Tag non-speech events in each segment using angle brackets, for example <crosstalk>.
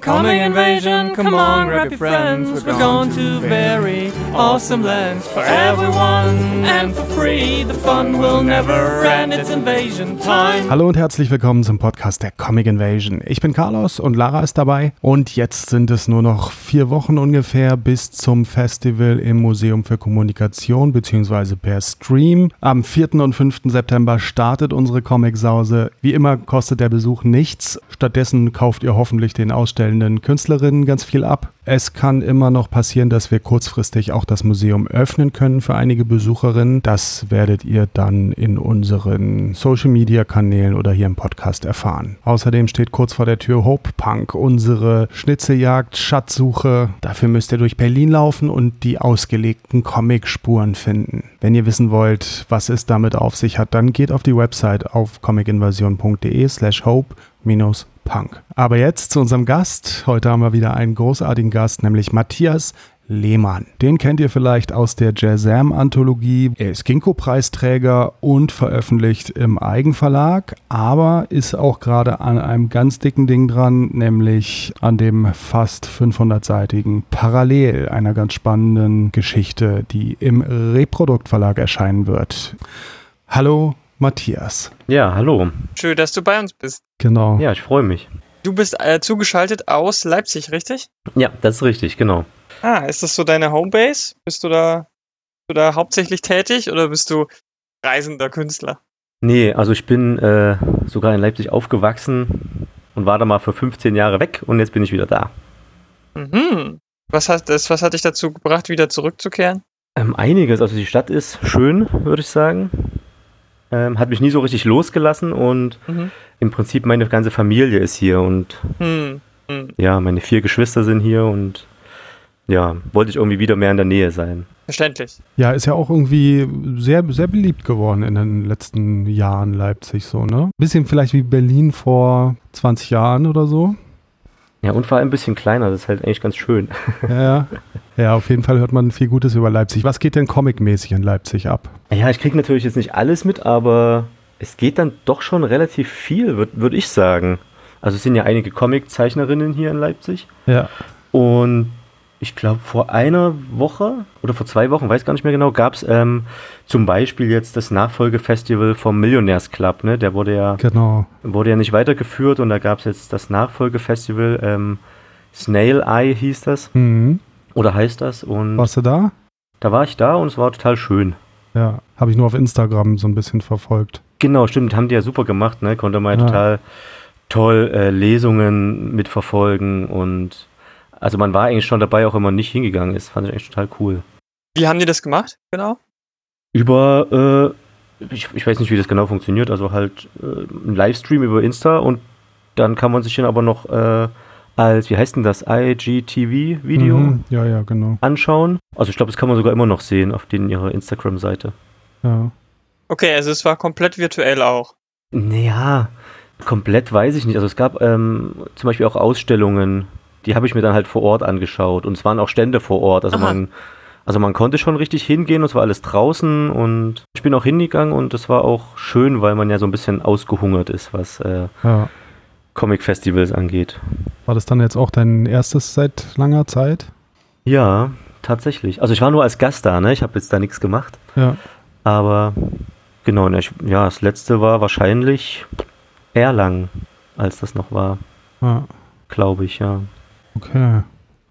Coming invasion, come on, grab your friends. We're going to very awesome lands for everyone and for free. The fun will never end. It's invasion time. Hallo und herzlich willkommen zum Podcast der Comic Invasion. Ich bin Carlos und Lara ist dabei. Und jetzt sind es nur noch vier Wochen ungefähr bis zum Festival im Museum für Kommunikation beziehungsweise per Stream. Am 4. und 5. September startet unsere Comic-Sause. Wie immer kostet der Besuch nichts. Stattdessen kauft ihr hoffentlich den ausstellenden Künstlerinnen ganz viel ab. Es kann immer noch passieren, dass wir kurzfristig auch das Museum öffnen können für einige Besucherinnen. Das werdet ihr dann in unseren Social-Media-Kanälen oder hier im Podcast erfahren. Außerdem steht kurz vor der Tür Hope Punk, unsere Schnitzejagd, Schatzsuche. Dafür müsst ihr durch Berlin laufen und die ausgelegten Comic-Spuren finden. Wenn ihr wissen wollt, was es damit auf sich hat, dann geht auf die Website auf comicinvasion.de slash hope Punk. Aber jetzt zu unserem Gast. Heute haben wir wieder einen großartigen Gast, nämlich Matthias Lehmann. Den kennt ihr vielleicht aus der Jazam-Anthologie. Er ist Ginkgo-Preisträger und veröffentlicht im Eigenverlag, aber ist auch gerade an einem ganz dicken Ding dran, nämlich an dem fast 500-seitigen Parallel einer ganz spannenden Geschichte, die im Reprodukt-Verlag erscheinen wird. Hallo, Matthias. Ja, hallo. Schön, dass du bei uns bist. Genau. Ja, ich freue mich. Du bist äh, zugeschaltet aus Leipzig, richtig? Ja, das ist richtig, genau. Ah, ist das so deine Homebase? Bist du da, bist du da hauptsächlich tätig oder bist du reisender Künstler? Nee, also ich bin äh, sogar in Leipzig aufgewachsen und war da mal für 15 Jahre weg und jetzt bin ich wieder da. Mhm. Was hat, das, was hat dich dazu gebracht, wieder zurückzukehren? Ähm, einiges, also die Stadt ist schön, würde ich sagen. Ähm, hat mich nie so richtig losgelassen und Mhm. im Prinzip meine ganze Familie ist hier und Hm. Hm. ja, meine vier Geschwister sind hier und ja, wollte ich irgendwie wieder mehr in der Nähe sein. Verständlich. Ja, ist ja auch irgendwie sehr, sehr beliebt geworden in den letzten Jahren Leipzig so, ne? Bisschen vielleicht wie Berlin vor 20 Jahren oder so. Ja, und vor allem ein bisschen kleiner, das ist halt eigentlich ganz schön. Ja, ja. ja, auf jeden Fall hört man viel Gutes über Leipzig. Was geht denn comicmäßig in Leipzig ab? Ja, ich kriege natürlich jetzt nicht alles mit, aber es geht dann doch schon relativ viel, würde würd ich sagen. Also es sind ja einige Comic-Zeichnerinnen hier in Leipzig. Ja. Und ich glaube, vor einer Woche oder vor zwei Wochen, weiß gar nicht mehr genau, gab es ähm, zum Beispiel jetzt das Nachfolgefestival vom Millionärsclub. Ne? Der wurde ja, Genau. wurde ja nicht weitergeführt und da gab es jetzt das Nachfolgefestival. Ähm, Snail Eye hieß das Mhm. oder heißt das. Und Warst du da? da war ich da und es war total schön. Ja. Habe ich nur auf Instagram so ein bisschen verfolgt. Genau, stimmt, haben die ja super gemacht, ne? Konnte man ja Ja. total toll äh, Lesungen mitverfolgen und also man war eigentlich schon dabei, auch wenn man nicht hingegangen ist. Fand ich eigentlich total cool. Wie haben die das gemacht? Genau. Über, äh, ich, ich weiß nicht, wie das genau funktioniert, also halt äh, ein Livestream über Insta und dann kann man sich dann aber noch äh, als, wie heißt denn das, IGTV-Video Mhm. Ja, ja, genau. anschauen. Also ich glaube, das kann man sogar immer noch sehen auf den ihrer Instagram-Seite. Ja. Okay, also es war komplett virtuell auch. Naja, komplett weiß ich nicht. Also es gab ähm, zum Beispiel auch Ausstellungen, die habe ich mir dann halt vor Ort angeschaut und es waren auch Stände vor Ort. Also Aha. man, also man konnte schon richtig hingehen und es war alles draußen und ich bin auch hingegangen und es war auch schön, weil man ja so ein bisschen ausgehungert ist, was äh, ja. Comic-Festivals angeht. War das dann jetzt auch dein erstes seit langer Zeit? Ja, tatsächlich. Also ich war nur als Gast da, ne? Ich habe jetzt da nichts gemacht. Ja. Aber genau, ne, ich, ja, das letzte war wahrscheinlich Erlangen, als das noch war, ja. glaube ich, ja. Okay.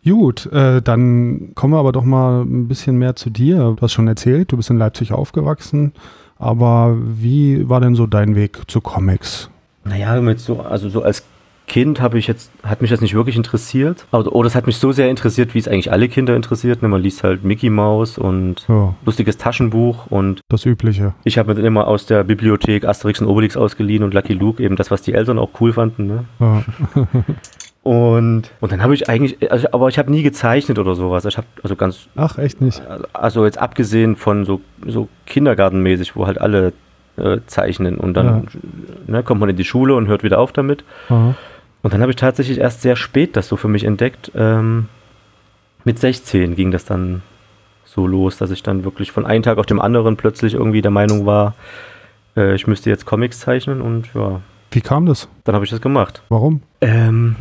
Gut, äh, dann kommen wir aber doch mal ein bisschen mehr zu dir. Du hast schon erzählt, du bist in Leipzig aufgewachsen. Aber wie war denn so dein Weg zu Comics? Naja, mit so, also so als Kind habe ich jetzt, hat mich das nicht wirklich interessiert. Oder, oder es hat mich so sehr interessiert, wie es eigentlich alle Kinder interessiert. Ne? Man liest halt Mickey Mouse und Ja, lustiges Taschenbuch und das Übliche. ich habe mir dann immer aus der Bibliothek Asterix und Obelix ausgeliehen und Lucky Luke, eben das, was die Eltern auch cool fanden. Ne? Ja. <laughs> Und, und dann habe ich eigentlich, also, aber ich habe nie gezeichnet oder sowas. Ich habe also ganz, Ach, echt nicht? also jetzt abgesehen von so, so kindergartenmäßig, wo halt alle äh, zeichnen und dann ne, kommt man in die Schule und hört wieder auf damit. Aha. Und dann habe ich tatsächlich erst sehr spät das so für mich entdeckt, ähm, mit 16 ging das dann so los, dass ich dann wirklich von einem Tag auf dem anderen plötzlich irgendwie der Meinung war, äh, ich müsste jetzt Comics zeichnen und ja. Wie kam das? Dann habe ich das gemacht. Warum? Ähm,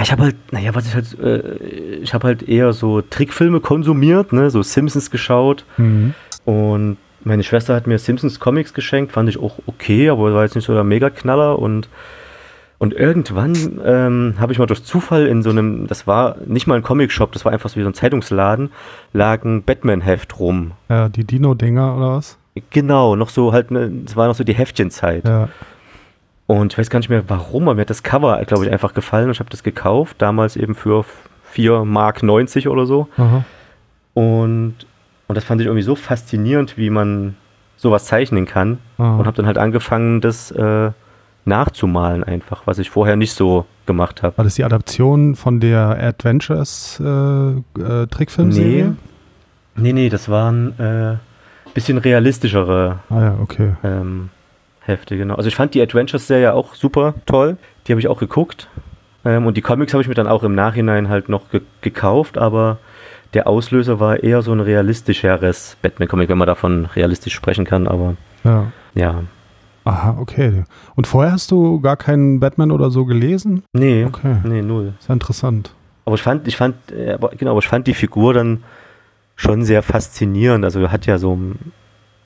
ich habe halt, naja, was ich halt, äh, ich habe halt eher so Trickfilme konsumiert, ne, so Simpsons geschaut mhm. und meine Schwester hat mir Simpsons Comics geschenkt, fand ich auch okay, aber war jetzt nicht so der Mega-Knaller und und irgendwann ähm, habe ich mal durch Zufall in so einem, das war nicht mal ein Comic-Shop, das war einfach so wie so ein Zeitungsladen, lag ein Batman-Heft rum. Ja, die Dino-Dinger oder was? Genau, noch so halt, es ne, war noch so die Heftchenzeit. Ja. Und ich weiß gar nicht mehr warum, aber mir hat das Cover, glaube ich, einfach gefallen und ich habe das gekauft, damals eben für 4 Mark 90 oder so. Aha. Und, und das fand ich irgendwie so faszinierend, wie man sowas zeichnen kann. Aha. Und habe dann halt angefangen, das äh, nachzumalen einfach, was ich vorher nicht so gemacht habe. War das die Adaption von der Adventures äh, äh, Trickfilmserie? Nee. nee, nee, das waren äh, bisschen realistischere ah, ja, okay. ähm, Hefte, genau. Also ich fand die Adventures-Serie auch super toll. Die habe ich auch geguckt. Ähm, und die Comics habe ich mir dann auch im Nachhinein halt noch ge gekauft, aber der Auslöser war eher so ein realistischeres Batman-Comic, wenn man davon realistisch sprechen kann, aber ja. ja. Aha, okay. Und vorher hast du gar keinen Batman oder so gelesen? Nee, okay. nee, null. Ist ja interessant. Aber ich fand, ich fand, äh, genau, aber ich fand die Figur dann schon sehr faszinierend. Also hat ja so,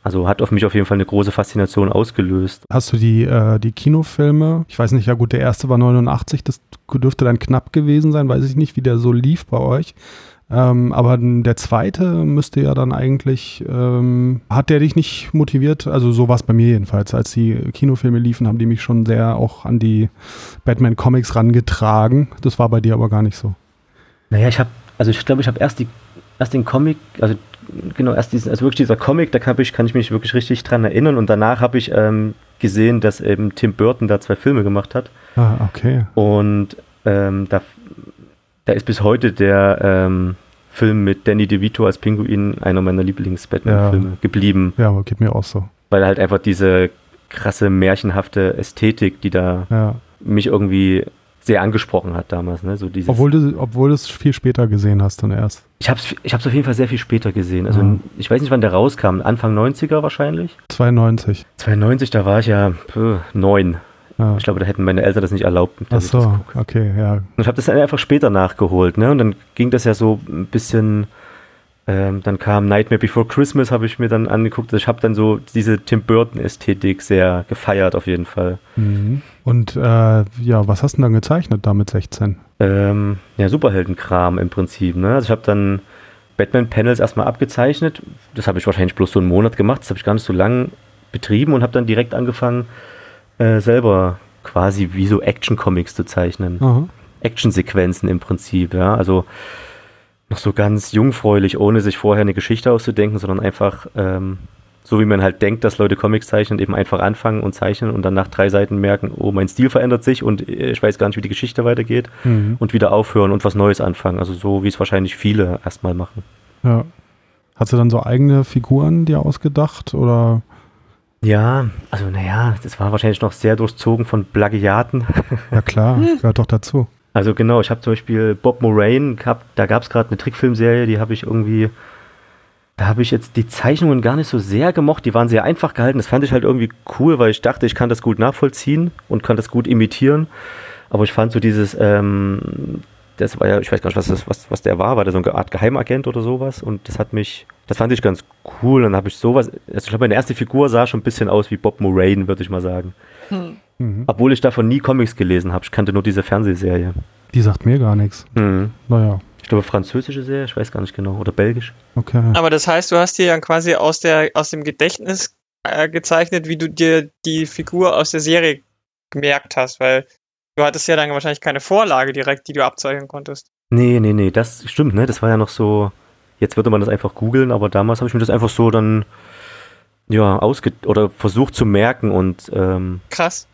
also hat auf mich auf jeden Fall eine große Faszination ausgelöst. Hast du die, äh, die Kinofilme? Ich weiß nicht, ja gut, der erste war 89, das dürfte dann knapp gewesen sein, weiß ich nicht, wie der so lief bei euch. Ähm, aber der zweite müsste ja dann eigentlich, ähm, hat der dich nicht motiviert? Also so war es bei mir jedenfalls. Als die Kinofilme liefen, haben die mich schon sehr auch an die Batman-Comics rangetragen. Das war bei dir aber gar nicht so. Naja, ich habe, also ich glaube, ich habe erst die, erst den Comic, also genau, erst diesen, also wirklich dieser Comic, da kann ich, kann ich mich wirklich richtig dran erinnern und danach habe ich ähm, gesehen, dass eben Tim Burton da zwei Filme gemacht hat. Ah, okay. Und ähm, da da ist bis heute der ähm, Film mit Danny DeVito als Pinguin einer meiner Lieblings-Batman-Filme ja. geblieben. Ja, aber geht mir auch so. Weil halt einfach diese krasse, märchenhafte Ästhetik, die da ja. mich irgendwie sehr angesprochen hat damals. Ne? So dieses obwohl du obwohl es viel später gesehen hast dann erst. Ich habe es ich auf jeden Fall sehr viel später gesehen. Also ja. ich weiß nicht, wann der rauskam. Anfang 90er wahrscheinlich? 92. 92, da war ich ja pö, neun. Ja. Ich glaube, da hätten meine Eltern das nicht erlaubt. Ach so, okay, ja. Und ich habe das dann einfach später nachgeholt, ne? Und dann ging das ja so ein bisschen. Ähm, dann kam Nightmare Before Christmas, habe ich mir dann angeguckt. Also ich habe dann so diese Tim Burton-Ästhetik sehr gefeiert, auf jeden Fall. Mhm. Und äh, ja, was hast du dann gezeichnet da mit 16? Ähm, ja, Superheldenkram im Prinzip. Ne? Also ich habe dann Batman-Panels erstmal abgezeichnet. Das habe ich wahrscheinlich bloß so einen Monat gemacht. Das habe ich gar nicht so lange betrieben und habe dann direkt angefangen, äh, selber quasi wie so Action-Comics zu zeichnen. Action-Sequenzen im Prinzip, ja. Also noch so ganz jungfräulich, ohne sich vorher eine Geschichte auszudenken, sondern einfach ähm, so wie man halt denkt, dass Leute Comics zeichnen, eben einfach anfangen und zeichnen und dann nach drei Seiten merken, oh, mein Stil verändert sich und ich weiß gar nicht, wie die Geschichte weitergeht mhm. und wieder aufhören und was Neues anfangen. Also so, wie es wahrscheinlich viele erstmal machen. Ja. Hast du dann so eigene Figuren dir ausgedacht oder? Ja, also naja, das war wahrscheinlich noch sehr durchzogen von Plagiaten. <laughs> Ja klar, gehört doch dazu. Also genau, ich habe zum Beispiel Bob Moraine gehabt, da gab es gerade eine Trickfilmserie, die habe ich irgendwie, da habe ich jetzt die Zeichnungen gar nicht so sehr gemocht, die waren sehr einfach gehalten, das fand ich halt irgendwie cool, weil ich dachte, ich kann das gut nachvollziehen und kann das gut imitieren. Aber ich fand so dieses, ähm, das war ja, ich weiß gar nicht, was, das, was, was der war, war der so eine Art Geheimagent oder sowas und das hat mich, das fand ich ganz cool. Dann habe ich sowas, also ich glaube, meine erste Figur sah schon ein bisschen aus wie Bob Moraine, würde ich mal sagen. Hm. Mhm. Obwohl ich davon nie Comics gelesen habe, ich kannte nur diese Fernsehserie. Die sagt mir gar nichts. Mhm. Naja. Ich glaube, französische Serie, ich weiß gar nicht genau, oder belgisch. Okay. Aber das heißt, du hast dir dann quasi aus, der, aus dem Gedächtnis äh, gezeichnet, wie du dir die Figur aus der Serie gemerkt hast, weil Du hattest ja dann wahrscheinlich keine Vorlage direkt, die du abzeichnen konntest. Nee, nee, nee, das stimmt, ne? Das war ja noch so, jetzt würde man das einfach googeln, aber damals habe ich mir das einfach so dann, ja, ausge oder versucht zu merken und ähm, Krass.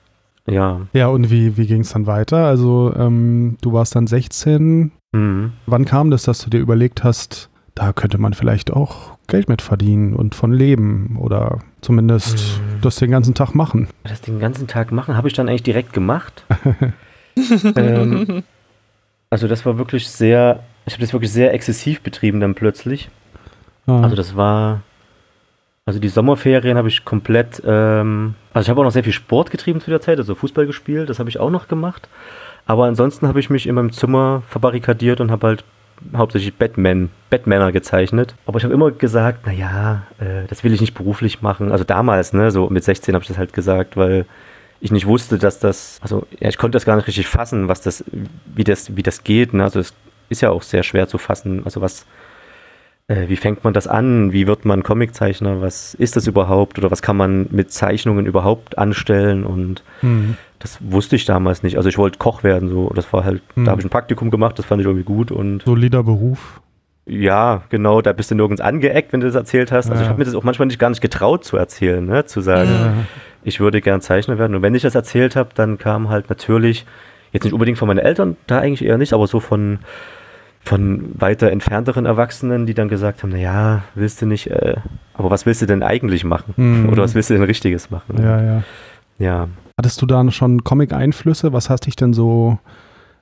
Ja. Ja, und wie, wie ging es dann weiter? Also, ähm, du warst dann 16. Mhm. Wann kam das, dass du dir überlegt hast, da könnte man vielleicht auch Geld mit verdienen und von leben oder zumindest hm. das den ganzen Tag machen. Das den ganzen Tag machen habe ich dann eigentlich direkt gemacht. <laughs> ähm, also das war wirklich sehr ich habe das wirklich sehr exzessiv betrieben dann plötzlich. Ah. Also das war, also die Sommerferien habe ich komplett, ähm, also ich habe auch noch sehr viel Sport getrieben zu der Zeit, also Fußball gespielt, das habe ich auch noch gemacht. Aber ansonsten habe ich mich in meinem Zimmer verbarrikadiert und habe halt hauptsächlich Batman, Batmaner gezeichnet. Aber ich habe immer gesagt, naja, äh, das will ich nicht beruflich machen. Also damals, ne, so mit 16 habe ich das halt gesagt, weil ich nicht wusste, dass das, also ja, ich konnte das gar nicht richtig fassen, was das, wie das, wie das geht. Ne? Also es ist ja auch sehr schwer zu fassen. Also was, äh, wie fängt man das an? Wie wird man Comiczeichner? Was ist das überhaupt? Oder was kann man mit Zeichnungen überhaupt anstellen? Und Mhm. Das wusste ich damals nicht. Also ich wollte Koch werden, so. Das war halt, Mhm. da habe ich ein Praktikum gemacht, das fand ich irgendwie gut und Solider Beruf. ja, genau, da bist du nirgends angeeckt, wenn du das erzählt hast. Also Ja. ich habe mir das auch manchmal nicht gar nicht getraut zu erzählen, ne? zu sagen, Ja. ich würde gern Zeichner werden. Und wenn ich das erzählt habe, dann kam halt natürlich, jetzt nicht unbedingt von meinen Eltern, da eigentlich eher nicht, aber so von, von weiter entfernteren Erwachsenen, die dann gesagt haben, naja, willst du nicht, äh, aber was willst du denn eigentlich machen? Mhm. Oder was willst du denn Richtiges machen? Ja, ja. ja. Hattest du da schon Comic-Einflüsse? Was hast dich denn so,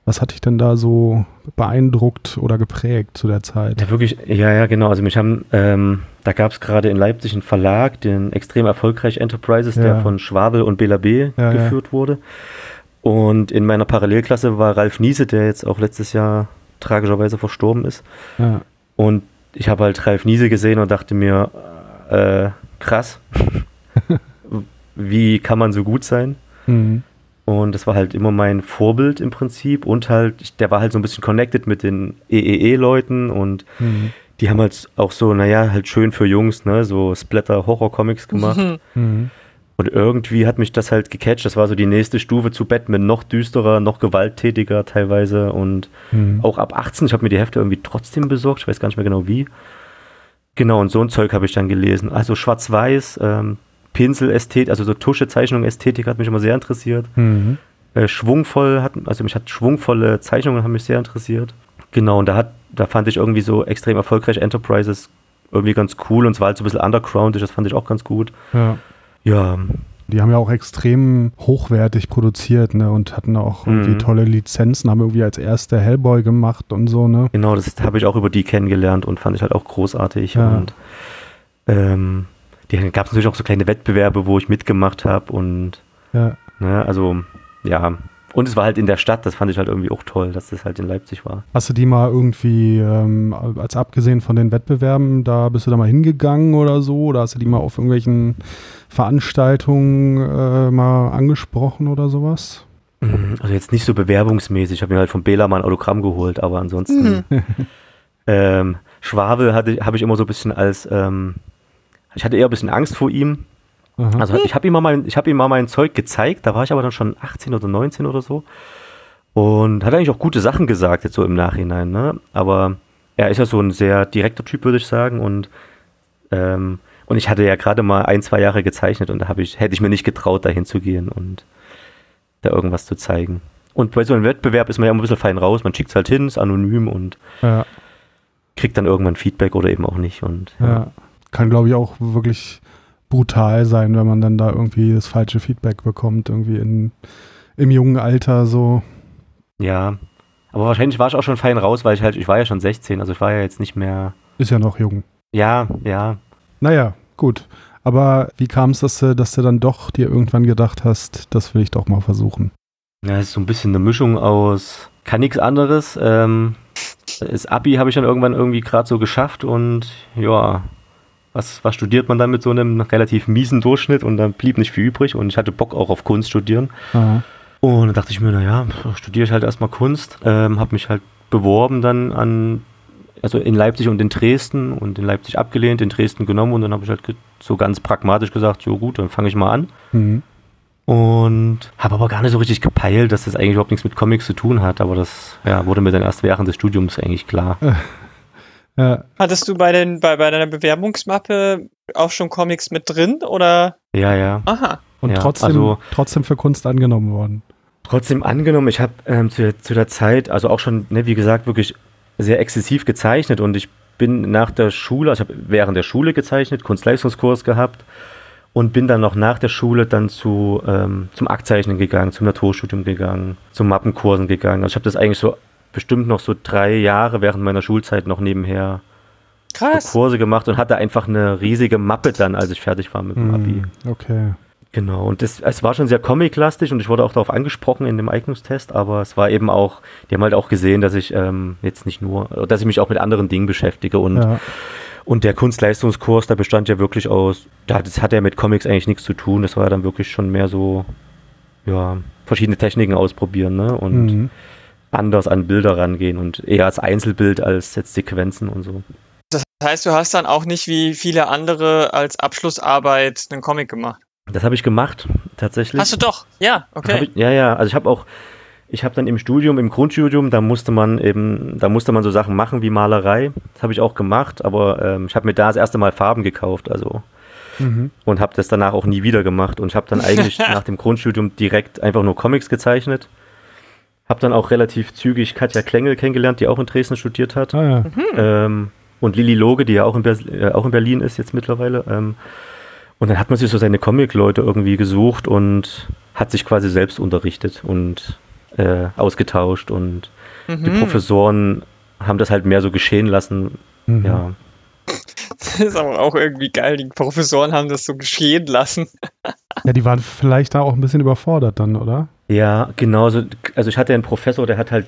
was hat dich denn da so beeindruckt oder geprägt zu der Zeit? Ja, wirklich, ja, ja, genau. Also mich haben, ähm, da gab es gerade in Leipzig einen Verlag, den extrem erfolgreich Enterprises, Ja. der von Schwabel und Bela B. Ja, geführt wurde. Und in meiner Parallelklasse war Ralf Niese, der jetzt auch letztes Jahr tragischerweise verstorben ist. Und ich habe halt Ralf Niese gesehen und dachte mir, äh, krass, wie kann man so gut sein? Mhm. Und das war halt immer mein Vorbild im Prinzip. Und halt, der war halt so ein bisschen connected mit den EEE-Leuten und Mhm. die haben halt auch so, naja, halt schön für Jungs, ne, so Splatter-Horror-Comics gemacht. Mhm. Mhm. Und irgendwie hat mich das halt gecatcht. Das war so die nächste Stufe zu Batman, noch düsterer, noch gewalttätiger teilweise und Mhm. auch ab 18. Ich habe mir die Hefte irgendwie trotzdem besorgt, ich weiß gar nicht mehr genau wie. Genau, und so ein Zeug habe ich dann gelesen. Also schwarz-weiß, ähm, Pinselästhetik, also so Tuschezeichnung, Ästhetik hat mich immer sehr interessiert. Mhm. Äh, schwungvoll hat, also mich hat schwungvolle Zeichnungen haben mich sehr interessiert. Genau, und da hat, da fand ich irgendwie so extrem erfolgreich Enterprises irgendwie ganz cool und es war halt so ein bisschen undergroundig, das fand ich auch ganz gut. Ja. Ja, Die haben ja auch extrem hochwertig produziert, ne, und hatten auch irgendwie Mhm. tolle Lizenzen, haben irgendwie als erster Hellboy gemacht und so, ne. genau, das habe ich auch über die kennengelernt und fand ich halt auch großartig. Ja. Und ähm, die gab es natürlich auch so kleine Wettbewerbe, wo ich mitgemacht habe und Ja. ne, also ja. Und es war halt in der Stadt, das fand ich halt irgendwie auch toll, dass das halt in Leipzig war. Hast du die mal irgendwie, ähm, als abgesehen von den Wettbewerben, da bist du da mal hingegangen oder so? Oder hast du die mal auf irgendwelchen Veranstaltungen äh, mal angesprochen oder sowas? Mhm, Also jetzt nicht so bewerbungsmäßig. Ich habe mir halt von Bela mal ein Autogramm geholt, aber ansonsten. ähm, Schwabe hatte, habe ich immer so ein bisschen als. Ähm, ich hatte eher ein bisschen Angst vor ihm. Aha. Also ich habe ihm, mal mein- ich hab ihm mal mein Zeug gezeigt, da war ich aber dann schon 18 oder 19 oder so. Und hat eigentlich auch gute Sachen gesagt, jetzt so im Nachhinein. Ne? Aber er ist ja so ein sehr direkter Typ, würde ich sagen. Und, ähm, und ich hatte ja gerade mal ein, zwei Jahre gezeichnet und da hab ich, hätte ich mir nicht getraut, dahin zu gehen und da irgendwas zu zeigen. Und bei so einem Wettbewerb ist man ja immer ein bisschen fein raus. Man schickt es halt hin, ist anonym und ja, kriegt dann irgendwann Feedback oder eben auch nicht. Und ja. Kann, glaube ich, auch wirklich brutal sein, wenn man dann da irgendwie das falsche Feedback bekommt, irgendwie in, im jungen Alter so. Ja, aber wahrscheinlich war ich auch schon fein raus, weil ich halt, ich war ja schon 16, also ich war ja jetzt nicht mehr. Ist ja noch jung. Ja, ja. Naja, gut. Aber wie kam es, dass du, dass du dann doch dir irgendwann gedacht hast, das will ich doch mal versuchen? Ja, es ist so ein bisschen eine Mischung aus, kann nichts anderes. Ähm, das Abi habe ich dann irgendwann irgendwie gerade so geschafft und ja, was, was studiert man dann mit so einem relativ miesen Durchschnitt und dann blieb nicht viel übrig und ich hatte Bock auch auf Kunst studieren. Aha. Und dann dachte ich mir, naja, studiere ich halt erstmal Kunst, ähm, habe mich halt beworben dann an, also in Leipzig und in Dresden und in Leipzig abgelehnt, in Dresden genommen und dann habe ich halt so ganz pragmatisch gesagt, jo gut, dann fange ich mal an. Mhm. Und habe aber gar nicht so richtig gepeilt, dass das eigentlich überhaupt nichts mit Comics zu tun hat, aber das ja, wurde mir dann erst während des Studiums eigentlich klar. <laughs> Ja, Hattest du bei, den, bei, bei deiner Bewerbungsmappe auch schon Comics mit drin oder? Ja, ja. Aha. und Ja, trotzdem, also- trotzdem für Kunst angenommen worden. Trotzdem angenommen, ich habe ähm, zu, zu der Zeit, also auch schon, ne, wie gesagt, wirklich sehr exzessiv gezeichnet und ich bin nach der Schule, also ich habe während der Schule gezeichnet, Kunstleistungskurs gehabt und bin dann noch nach der Schule dann zu, ähm, zum Aktzeichnen gegangen, zum Naturstudium gegangen, zum Mappenkursen gegangen. Also ich habe das eigentlich so bestimmt noch so drei Jahre während meiner Schulzeit noch nebenher Krass. Kurse gemacht und hatte einfach eine riesige Mappe dann, als ich fertig war mit dem Abi. Hm, okay. Genau, und das, es war schon sehr comic-lastig und ich wurde auch darauf angesprochen in dem Eignungstest, aber es war eben auch, die haben halt auch gesehen, dass ich ähm, jetzt nicht nur, dass ich mich auch mit anderen Dingen beschäftige und, Ja. und der Kunstleistungskurs, der bestand ja wirklich aus, da- das hatte ja mit Comics eigentlich nichts zu tun, das war ja dann wirklich schon mehr so, ja, verschiedene Techniken ausprobieren, ne, und Mhm. Anders an Bilder rangehen und eher als Einzelbild als jetzt Sequenzen und so. Das heißt, du hast dann auch nicht wie viele andere als Abschlussarbeit einen Comic gemacht. Das habe ich gemacht, tatsächlich. Hast du doch? Ja, okay. ich, ja, ja, also ich habe auch, ich habe dann im Studium, im Grundstudium, da musste man eben, da musste man so Sachen machen wie Malerei. Das habe ich auch gemacht, aber ähm, ich habe mir da das erste Mal Farben gekauft, also Mhm. und habe das danach auch nie wieder gemacht und ich habe dann eigentlich <laughs> nach dem Grundstudium direkt einfach nur Comics gezeichnet. Habe dann auch relativ zügig Katja Klengel kennengelernt, die auch in Dresden studiert hat. Ah, ja. Ähm, und Lili Loge, die ja auch in, Bers äh, auch in Berlin ist jetzt mittlerweile. Ähm, und dann hat man sich so seine Comic-Leute irgendwie gesucht und hat sich quasi selbst unterrichtet und äh, ausgetauscht. Und die Mhm. Professoren haben das halt mehr so geschehen lassen. Mhm. Ja. Das ist aber auch irgendwie geil. Die Professoren haben das so geschehen lassen. ja, die waren vielleicht da auch ein bisschen überfordert dann, oder? Ja, genau. So, also ich hatte einen Professor, der hat halt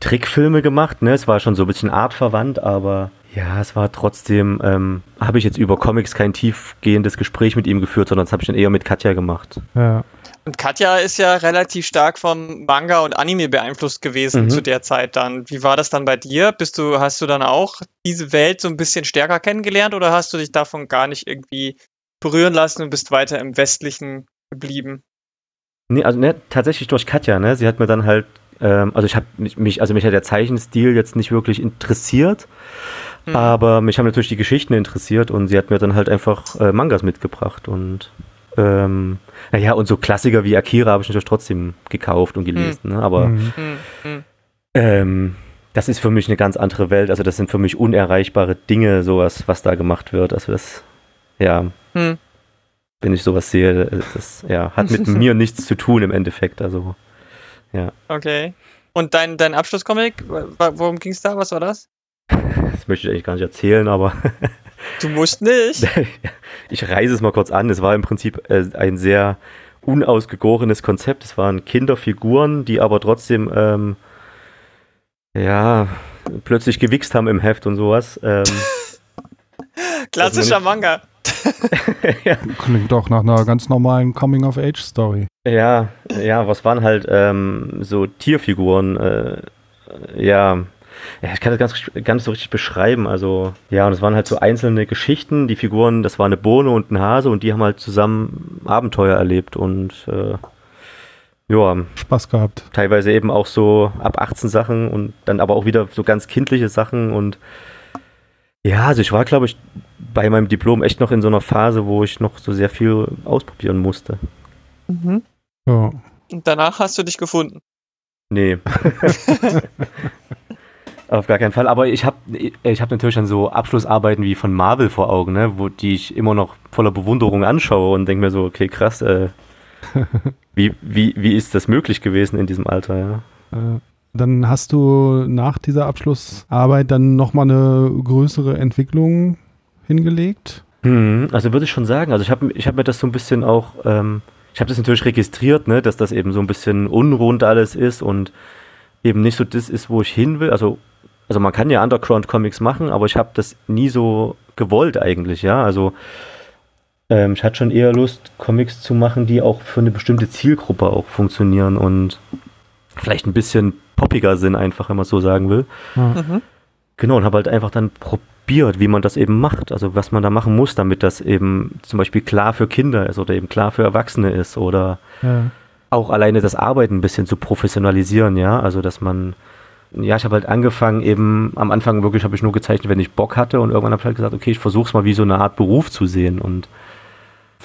Trickfilme gemacht. Ne? Es war schon so ein bisschen artverwandt, aber ja, es war trotzdem, ähm, habe ich jetzt über Comics kein tiefgehendes Gespräch mit ihm geführt, sondern das habe ich dann eher mit Katja gemacht. Ja. Und Katja ist ja relativ stark vom Manga und Anime beeinflusst gewesen Mhm. zu der Zeit dann. Wie war das dann bei dir? Bist du, hast du dann auch diese Welt so ein bisschen stärker kennengelernt oder hast du dich davon gar nicht irgendwie berühren lassen und bist weiter im Westlichen geblieben? Nee, also ne, tatsächlich durch Katja, ne? Sie hat mir dann halt, ähm, also ich habe mich, mich, also mich hat der Zeichenstil jetzt nicht wirklich interessiert, Hm. aber mich haben natürlich die Geschichten interessiert und sie hat mir dann halt einfach äh, Mangas mitgebracht und ähm, naja, und so Klassiker wie Akira habe ich natürlich trotzdem gekauft und gelesen, ne? Aber Mhm. Hm, hm. ähm, das ist für mich eine ganz andere Welt. Also das sind für mich unerreichbare Dinge, sowas, was da gemacht wird. Also das, ja, Hm. Wenn ich sowas sehe, das ja, hat mit <laughs> mir nichts zu tun im Endeffekt. Also Okay. Und dein, dein Abschlusscomic, worum ging es da? Was war das? das möchte ich eigentlich gar nicht erzählen, aber <laughs> Du musst nicht. <laughs> ich reiße es mal kurz an. Es war im Prinzip äh, ein sehr unausgegorenes Konzept. Es waren Kinderfiguren, die aber trotzdem ähm, ja plötzlich gewichst haben im Heft und sowas. Ähm, Klassischer nicht- Manga. <laughs> ja, Klingt doch nach einer ganz normalen Coming-of-Age-Story. Ja, ja, was waren halt ähm, so Tierfiguren? Äh, ja. ja, ich kann das ganz, ganz so richtig beschreiben. Also, ja, und es waren halt so einzelne Geschichten. Die Figuren, das war eine Bohne und ein Hase und die haben halt zusammen Abenteuer erlebt und äh, ja, Spaß gehabt. teilweise eben auch so ab 18 Sachen und dann aber auch wieder so ganz kindliche Sachen und ja, also ich war, glaube ich, bei meinem Diplom echt noch in so einer Phase, wo ich noch so sehr viel ausprobieren musste. Mhm. Ja. Und danach hast du dich gefunden. Nee. <laughs> Auf gar keinen Fall. Aber ich habe ich hab natürlich dann so Abschlussarbeiten wie von Marvel vor Augen, ne, wo die ich immer noch voller Bewunderung anschaue und denke mir so, okay, krass, äh, <laughs> wie, wie, wie ist das möglich gewesen in diesem Alter, ja? Dann hast du nach dieser Abschlussarbeit dann nochmal eine größere Entwicklung hingelegt. Mhm, also würde ich schon sagen, also ich habe ich hab mir das so ein bisschen auch, ähm, ich habe das natürlich registriert, ne, dass das eben so ein bisschen unrund alles ist und eben nicht so das ist, wo ich hin will. Also, also man kann ja Underground-Comics machen, aber ich habe das nie so gewollt eigentlich, ja. Also ähm, ich hatte schon eher Lust, Comics zu machen, die auch für eine bestimmte Zielgruppe auch funktionieren und vielleicht ein bisschen poppiger sind, einfach, wenn man es so sagen will. Mhm. Genau, und habe halt einfach dann probiert, wie man das eben macht. Also was man da machen muss, damit das eben zum Beispiel klar für Kinder ist oder eben klar für Erwachsene ist oder Ja. auch alleine das Arbeiten ein bisschen zu professionalisieren, ja. Also dass man, ja, ich habe halt angefangen, eben am Anfang wirklich habe ich nur gezeichnet, wenn ich Bock hatte und irgendwann habe ich halt gesagt, okay, ich versuche es mal wie so eine Art Beruf zu sehen und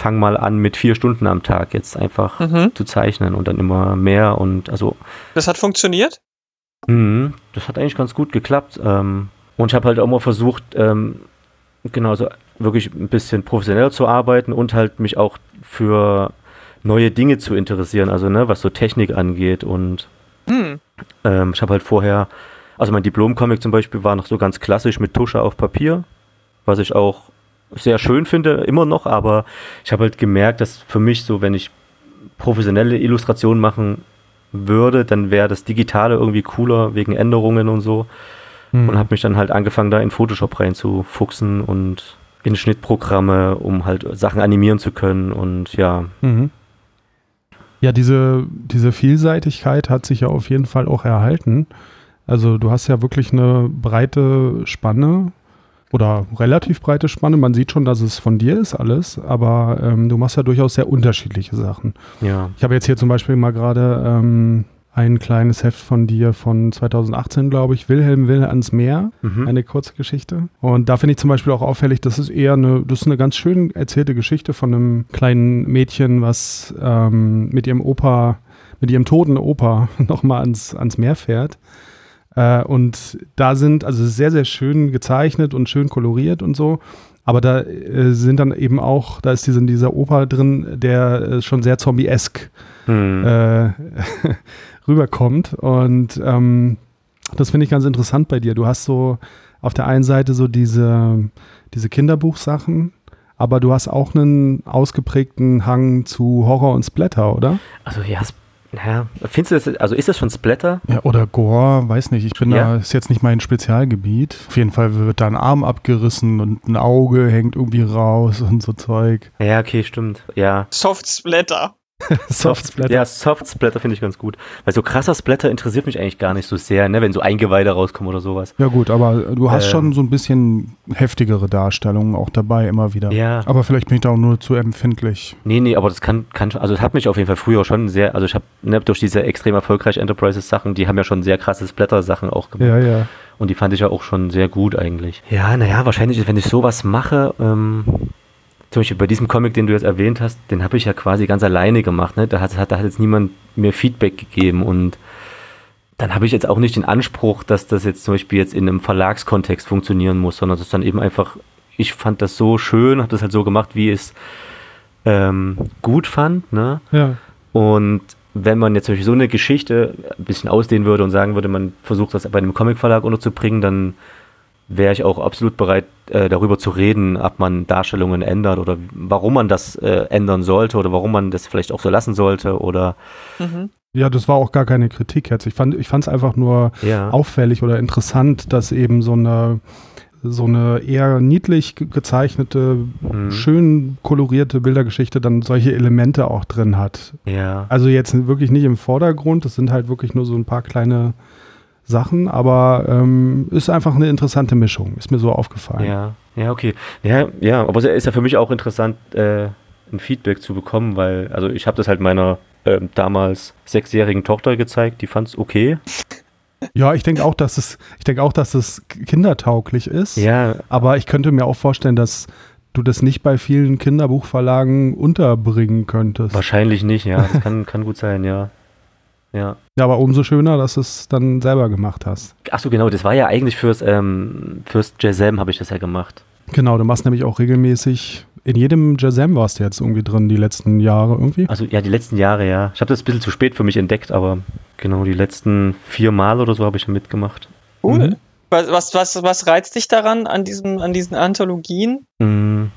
fang mal an mit vier Stunden am Tag jetzt einfach Mhm. zu zeichnen und dann immer mehr und also Das hat funktioniert? Mhm, das hat eigentlich ganz gut geklappt. Ähm, und ich habe halt auch mal versucht, ähm, genau so wirklich ein bisschen professioneller zu arbeiten und halt mich auch für neue Dinge zu interessieren, also ne, was so Technik angeht und Hm. Ähm, ich habe halt vorher, also mein Diplom-Comic zum Beispiel war noch so ganz klassisch mit Tusche auf Papier, was ich auch sehr schön finde, immer noch, aber ich habe halt gemerkt, dass für mich so, wenn ich professionelle Illustrationen machen würde, dann wäre das Digitale irgendwie cooler wegen Änderungen und so. Mhm. Und habe mich dann halt angefangen, da in Photoshop reinzufuchsen und in Schnittprogramme, um halt Sachen animieren zu können und ja. Mhm. Ja, diese, diese Vielseitigkeit hat sich ja auf jeden Fall auch erhalten. Also du hast ja wirklich eine breite Spanne oder relativ breite Spanne. Man sieht schon, dass es von dir ist alles, aber ähm, du machst ja durchaus sehr unterschiedliche Sachen. Ja. Ich habe jetzt hier zum Beispiel mal gerade ähm, ein kleines Heft von dir von 2018, glaube ich, Wilhelm will ans Meer, mhm. eine kurze Geschichte. Und da finde ich zum Beispiel auch auffällig, das ist eher eine, das ist eine ganz schön erzählte Geschichte von einem kleinen Mädchen, was ähm, mit ihrem Opa, mit ihrem toten Opa <laughs> nochmal ans, ans Meer fährt. Äh, und da sind, also sehr, sehr schön gezeichnet und schön koloriert und so. Aber da äh, sind dann eben auch, da ist dieser, dieser Opa drin, der äh, schon sehr zombie-esk hm. Äh, <laughs> rüberkommt. Und ähm, das finde ich ganz interessant bei dir. Du hast so auf der einen Seite so diese, diese Kinderbuchsachen, aber du hast auch einen ausgeprägten Hang zu Horror und Splatter, oder? Also ja, ja, findest du das, also ist das schon Splatter? Ja, oder Gore, weiß nicht. Ich bin ja. da, ist jetzt nicht mein Spezialgebiet. Auf jeden Fall wird da ein Arm abgerissen und ein Auge hängt irgendwie raus und so Zeug. Ja, okay, stimmt. Ja. Soft Splatter. <laughs> Soft Splatter. Ja, Soft Splatter finde ich ganz gut. Weil so krasser Splatter interessiert mich eigentlich gar nicht so sehr, ne? wenn so Eingeweide rauskommen oder sowas. Ja, gut, aber du hast ähm, schon so ein bisschen heftigere Darstellungen auch dabei immer wieder. Ja. Aber vielleicht bin ich da auch nur zu empfindlich. Nee, nee, aber das kann, kann schon, also es hat mich auf jeden Fall früher schon sehr, also ich habe ne, durch diese extrem erfolgreich Enterprises-Sachen, die haben ja schon sehr krasse Splatter-Sachen auch gemacht. Ja, ja. Und die fand ich ja auch schon sehr gut eigentlich. Ja, naja, wahrscheinlich, wenn ich sowas mache, ähm, zum Beispiel bei diesem Comic, den du jetzt erwähnt hast, den habe ich ja quasi ganz alleine gemacht. Ne? Da, hat, da hat jetzt niemand mir Feedback gegeben und dann habe ich jetzt auch nicht den Anspruch, dass das jetzt zum Beispiel jetzt in einem Verlagskontext funktionieren muss, sondern es ist dann eben einfach, ich fand das so schön, habe das halt so gemacht, wie ich es ähm, gut fand. Ne? Ja. Und wenn man jetzt zum Beispiel so eine Geschichte ein bisschen ausdehnen würde und sagen würde, man versucht das bei einem Comicverlag unterzubringen, dann wäre ich auch absolut bereit, äh, darüber zu reden, ob man Darstellungen ändert oder warum man das äh, ändern sollte oder warum man das vielleicht auch so lassen sollte oder. Mhm. Ja, das war auch gar keine Kritik jetzt. Ich fand es einfach nur ja. auffällig oder interessant, dass eben so eine so eine eher niedlich gezeichnete, mhm. schön kolorierte Bildergeschichte dann solche Elemente auch drin hat. Ja. Also jetzt wirklich nicht im Vordergrund, das sind halt wirklich nur so ein paar kleine Sachen, aber ähm, ist einfach eine interessante Mischung, ist mir so aufgefallen. Ja, ja, okay. Ja, ja, aber es ist ja für mich auch interessant, äh, ein Feedback zu bekommen, weil, also ich habe das halt meiner äh, damals sechsjährigen Tochter gezeigt, die fand es okay. Ja, ich denke auch, dass es, ich denke auch, dass es kindertauglich ist. Ja. Aber ich könnte mir auch vorstellen, dass du das nicht bei vielen Kinderbuchverlagen unterbringen könntest. Wahrscheinlich nicht, ja. Das kann, kann gut sein, ja. Ja. Ja, aber umso schöner, dass du es dann selber gemacht hast. Achso, genau, das war ja eigentlich fürs, ähm, fürs Jazam habe ich das ja gemacht. Genau, du machst nämlich auch regelmäßig, in jedem Jazam warst du jetzt irgendwie drin, die letzten Jahre irgendwie. Also ja, die letzten Jahre, ja. Ich habe das ein bisschen zu spät für mich entdeckt, aber genau, die letzten vier Mal oder so habe ich ja mitgemacht. Cool. Mhm. Was, was, was reizt dich daran, an, diesem, an diesen Anthologien? Mhm.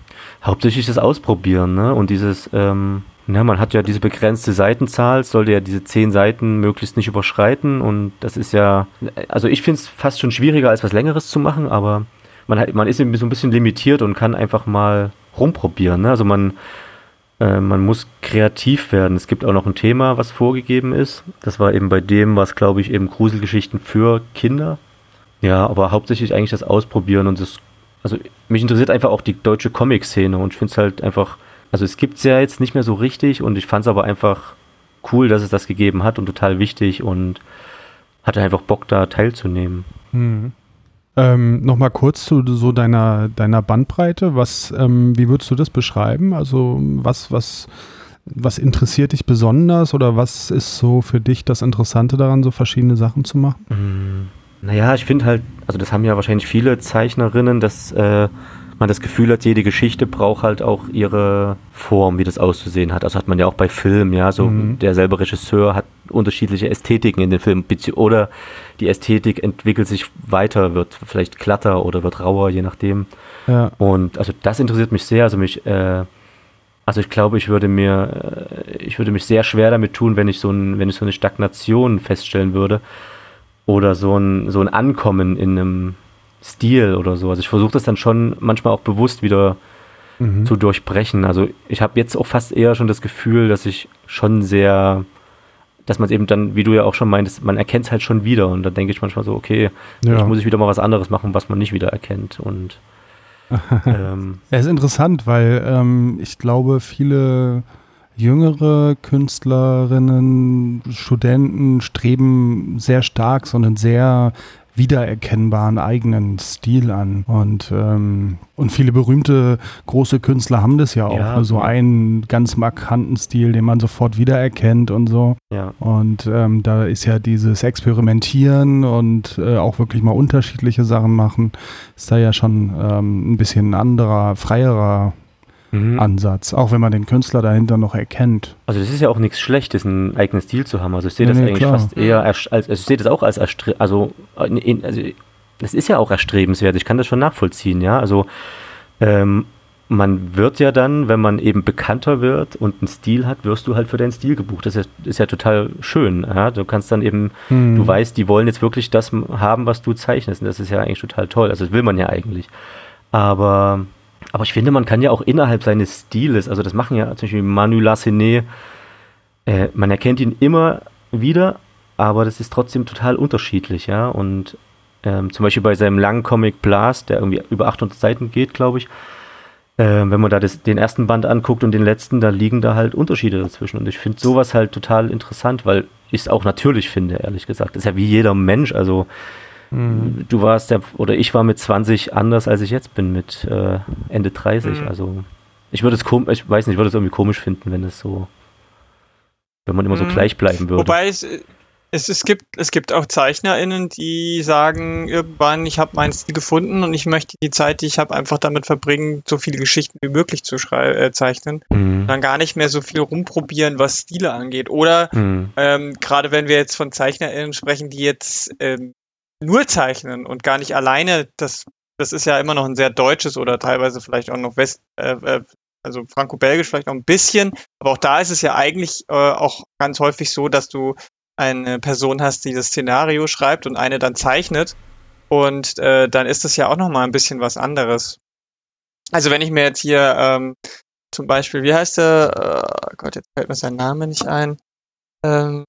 Hauptsächlich das Ausprobieren, ne? Und dieses, ähm, ja, man hat ja diese begrenzte Seitenzahl, sollte ja diese zehn Seiten möglichst nicht überschreiten und das ist ja, also ich finde es fast schon schwieriger, als was Längeres zu machen, aber man, hat, man ist eben so ein bisschen limitiert und kann einfach mal rumprobieren. Ne? Also man, äh, man muss kreativ werden. Es gibt auch noch ein Thema, was vorgegeben ist. Das war eben bei dem, was glaube ich eben Gruselgeschichten für Kinder. Ja, aber hauptsächlich eigentlich das Ausprobieren und das, also mich interessiert einfach auch die deutsche Comic-Szene und ich finde es halt einfach also es gibt es ja jetzt nicht mehr so richtig und ich fand es aber einfach cool, dass es das gegeben hat und total wichtig und hatte einfach Bock da teilzunehmen. Hm. Ähm, Nochmal kurz zu so deiner, deiner Bandbreite. Was, ähm, wie würdest du das beschreiben? Also was, was, was interessiert dich besonders oder was ist so für dich das Interessante daran, so verschiedene Sachen zu machen? Hm. Naja, ich finde halt, also das haben ja wahrscheinlich viele Zeichnerinnen, dass äh, man das Gefühl hat, jede Geschichte braucht halt auch ihre Form, wie das auszusehen hat. Also hat man ja auch bei Filmen, ja, so mhm. derselbe Regisseur hat unterschiedliche Ästhetiken in den Filmen oder die Ästhetik entwickelt sich weiter, wird vielleicht glatter oder wird rauer, je nachdem. Ja. Und also das interessiert mich sehr. Also mich, äh, also ich glaube, ich würde mir, äh, ich würde mich sehr schwer damit tun, wenn ich so ein, wenn ich so eine Stagnation feststellen würde oder so ein, so ein Ankommen in einem Stil oder so. Also ich versuche das dann schon manchmal auch bewusst wieder mhm. zu durchbrechen. Also ich habe jetzt auch fast eher schon das Gefühl, dass ich schon sehr, dass man es eben dann, wie du ja auch schon meintest, man erkennt es halt schon wieder. Und dann denke ich manchmal so, okay, ja. ich muss ich wieder mal was anderes machen, was man nicht wieder erkennt. Und <laughs> ähm, ja, ist interessant, weil ähm, ich glaube, viele jüngere Künstlerinnen, Studenten streben sehr stark so einen sehr wiedererkennbaren eigenen Stil an. Und, ähm, und viele berühmte große Künstler haben das ja auch. Ja, ne? So einen ganz markanten Stil, den man sofort wiedererkennt und so. Ja. Und ähm, da ist ja dieses Experimentieren und äh, auch wirklich mal unterschiedliche Sachen machen, ist da ja schon ähm, ein bisschen ein anderer, freierer mhm. Ansatz, auch wenn man den Künstler dahinter noch erkennt. Also das ist ja auch nichts Schlechtes, einen eigenen Stil zu haben. Also ich sehe das nee, eigentlich klar. fast eher als, also ich sehe das auch als also, also das ist ja auch erstrebenswert. Ich kann das schon nachvollziehen, ja. Also ähm, man wird ja dann, wenn man eben bekannter wird und einen Stil hat, wirst du halt für deinen Stil gebucht. Das ist ja, ist ja total schön. Ja? Du kannst dann eben, hm. du weißt, die wollen jetzt wirklich das haben, was du zeichnest. Und das ist ja eigentlich total toll. Also das will man ja eigentlich. Aber aber ich finde, man kann ja auch innerhalb seines Stiles, also das machen ja zum Beispiel Manu Lassene, äh, man erkennt ihn immer wieder, aber das ist trotzdem total unterschiedlich, ja. Und ähm, zum Beispiel bei seinem langen Comic Blast, der irgendwie über 800 Seiten geht, glaube ich, äh, wenn man da das, den ersten Band anguckt und den letzten, da liegen da halt Unterschiede dazwischen. Und ich finde sowas halt total interessant, weil ich es auch natürlich finde, ehrlich gesagt. Das ist ja wie jeder Mensch, also Mhm. Du warst ja, oder ich war mit 20 anders, als ich jetzt bin, mit äh, Ende 30. Mhm. Also ich würde es komisch, ich weiß nicht, ich würde es irgendwie komisch finden, wenn es so, wenn man immer so mhm. gleich bleiben würde. Wobei es, es, es, gibt, es gibt auch ZeichnerInnen, die sagen irgendwann, ich habe meinen Stil gefunden und ich möchte die Zeit, die ich habe, einfach damit verbringen, so viele Geschichten wie möglich zu äh, zeichnen. Mhm. Dann gar nicht mehr so viel rumprobieren, was Stile angeht. Oder mhm. ähm, gerade wenn wir jetzt von ZeichnerInnen sprechen, die jetzt ähm, nur zeichnen und gar nicht alleine, das, das ist ja immer noch ein sehr deutsches oder teilweise vielleicht auch noch West, äh, äh, also franco-belgisch vielleicht noch ein bisschen, aber auch da ist es ja eigentlich äh, auch ganz häufig so, dass du eine Person hast, die das Szenario schreibt und eine dann zeichnet und äh, dann ist das ja auch noch mal ein bisschen was anderes. Also wenn ich mir jetzt hier ähm, zum Beispiel, wie heißt der, äh, Gott, jetzt fällt mir sein Name nicht ein, ähm,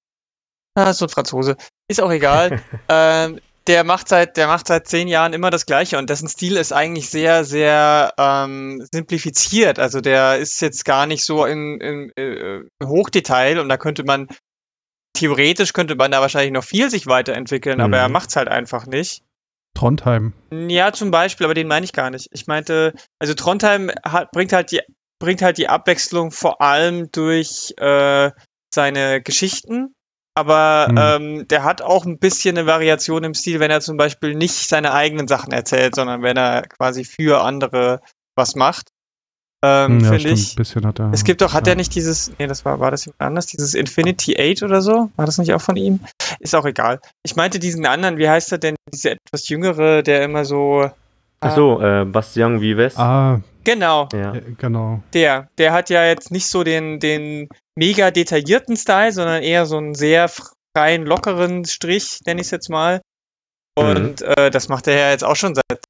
ah, so ein Franzose, ist auch egal. <laughs> ähm, der macht seit, der macht seit zehn Jahren immer das Gleiche und dessen Stil ist eigentlich sehr, sehr ähm, simplifiziert. Also der ist jetzt gar nicht so in, in, in äh, Hochdetail und da könnte man theoretisch könnte man da wahrscheinlich noch viel sich weiterentwickeln, mhm. aber er mhm. macht's halt einfach nicht. Trondheim. Ja, zum Beispiel, aber den meine ich gar nicht. Ich meinte, also Trondheim hat, bringt halt die bringt halt die Abwechslung vor allem durch äh, seine Geschichten aber mhm. ähm, der hat auch ein bisschen eine Variation im Stil, wenn er zum Beispiel nicht seine eigenen Sachen erzählt, sondern wenn er quasi für andere was macht. Ähm, hm, ja, finde ich. Ein bisschen hat er, es gibt doch, hat ja. er nicht dieses, nee, das war, war das jemand anders, dieses Infinity 8 oder so? War das nicht auch von ihm? Ist auch egal. Ich meinte diesen anderen, wie heißt er denn, diese etwas jüngere, der immer so. Ach so, äh, Bastian Vives. Ah. Genau. Ja. Genau. Der, der hat ja jetzt nicht so den, den mega detaillierten Style, sondern eher so einen sehr freien, lockeren Strich, nenne ich es jetzt mal. Und mhm. äh, das macht er ja jetzt auch schon seit,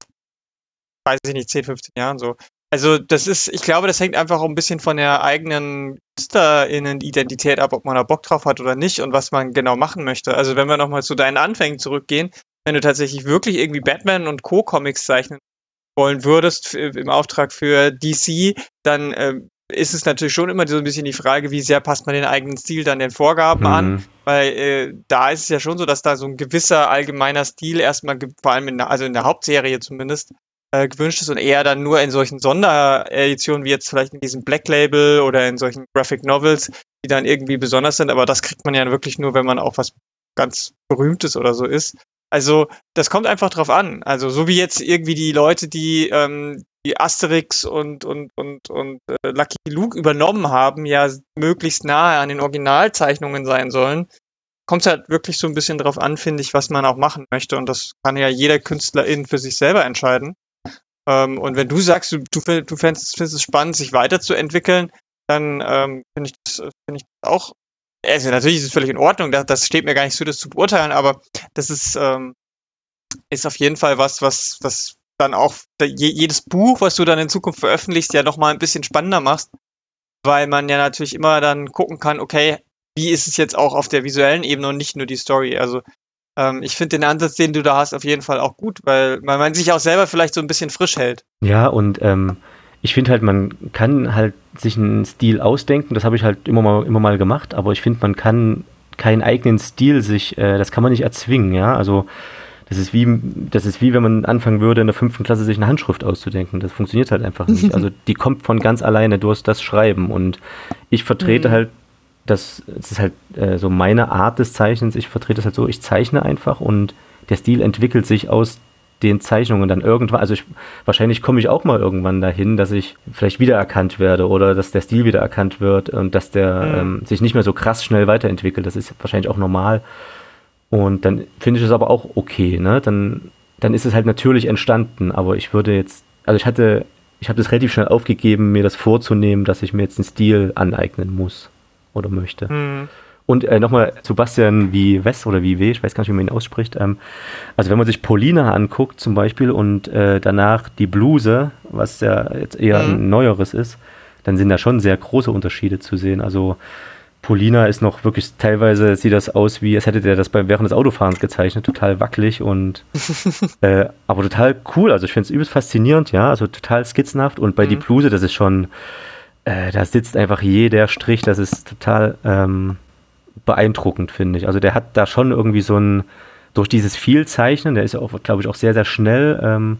weiß ich nicht, 10, 15 Jahren so. Also das ist, ich glaube, das hängt einfach auch ein bisschen von der eigenen KünstlerInnen-Identität ab, ob man da Bock drauf hat oder nicht und was man genau machen möchte. Also wenn wir nochmal zu deinen Anfängen zurückgehen, wenn du tatsächlich wirklich irgendwie Batman und Co-Comics zeichnen wollen würdest im Auftrag für DC, dann äh, ist es natürlich schon immer so ein bisschen die Frage, wie sehr passt man den eigenen Stil dann den Vorgaben mhm. an, weil äh, da ist es ja schon so, dass da so ein gewisser allgemeiner Stil erstmal, vor allem in der, also in der Hauptserie zumindest, äh, gewünscht ist und eher dann nur in solchen Sondereditionen wie jetzt vielleicht in diesem Black Label oder in solchen Graphic Novels, die dann irgendwie besonders sind, aber das kriegt man ja wirklich nur, wenn man auch was ganz Berühmtes oder so ist. Also das kommt einfach drauf an. Also so wie jetzt irgendwie die Leute, die ähm, die Asterix und, und, und, und äh, Lucky Luke übernommen haben, ja möglichst nahe an den Originalzeichnungen sein sollen, kommt es halt wirklich so ein bisschen drauf an, finde ich, was man auch machen möchte. Und das kann ja jeder Künstlerin für sich selber entscheiden. Ähm, und wenn du sagst, du, du, du findest, findest es spannend, sich weiterzuentwickeln, dann ähm, finde ich, das, find ich das auch. Also natürlich ist es völlig in Ordnung, das, das steht mir gar nicht zu, das zu beurteilen, aber das ist, ähm, ist auf jeden Fall was, was, was dann auch jedes Buch, was du dann in Zukunft veröffentlichst, ja nochmal ein bisschen spannender machst, weil man ja natürlich immer dann gucken kann, okay, wie ist es jetzt auch auf der visuellen Ebene und nicht nur die Story. Also ähm, ich finde den Ansatz, den du da hast, auf jeden Fall auch gut, weil, weil man sich auch selber vielleicht so ein bisschen frisch hält. Ja, und ähm, ich finde halt, man kann halt sich einen Stil ausdenken, das habe ich halt immer mal, immer mal gemacht, aber ich finde, man kann keinen eigenen Stil sich, äh, das kann man nicht erzwingen, ja, also das ist wie, das ist wie wenn man anfangen würde, in der fünften Klasse sich eine Handschrift auszudenken. Das funktioniert halt einfach nicht. Also die kommt von ganz alleine durch das Schreiben. Und ich vertrete mhm. halt das, das ist halt äh, so meine Art des Zeichnens. Ich vertrete das halt so, ich zeichne einfach und der Stil entwickelt sich aus den Zeichnungen dann irgendwann. Also ich, wahrscheinlich komme ich auch mal irgendwann dahin, dass ich vielleicht wiedererkannt werde oder dass der Stil wiedererkannt wird und dass der mhm. ähm, sich nicht mehr so krass schnell weiterentwickelt. Das ist wahrscheinlich auch normal. Und dann finde ich es aber auch okay. Ne? Dann, dann ist es halt natürlich entstanden. Aber ich würde jetzt, also ich hatte, ich habe das relativ schnell aufgegeben, mir das vorzunehmen, dass ich mir jetzt einen Stil aneignen muss oder möchte. Mhm. Und äh, nochmal zu Bastian wie West oder wie W, ich weiß gar nicht, wie man ihn ausspricht. Ähm, also wenn man sich Paulina anguckt zum Beispiel und äh, danach die Bluse, was ja jetzt eher mhm. ein neueres ist, dann sind da schon sehr große Unterschiede zu sehen. Also Polina ist noch wirklich, teilweise sieht das aus, wie als hätte der das beim während des Autofahrens gezeichnet, total wackelig und <laughs> äh, aber total cool. Also ich finde es übelst faszinierend, ja, also total skizzenhaft. Und bei mhm. die Bluse, das ist schon, äh, da sitzt einfach jeder Strich, das ist total ähm, beeindruckend, finde ich. Also der hat da schon irgendwie so ein, durch dieses Vielzeichnen, der ist ja auch, glaube ich, auch sehr, sehr schnell, ähm,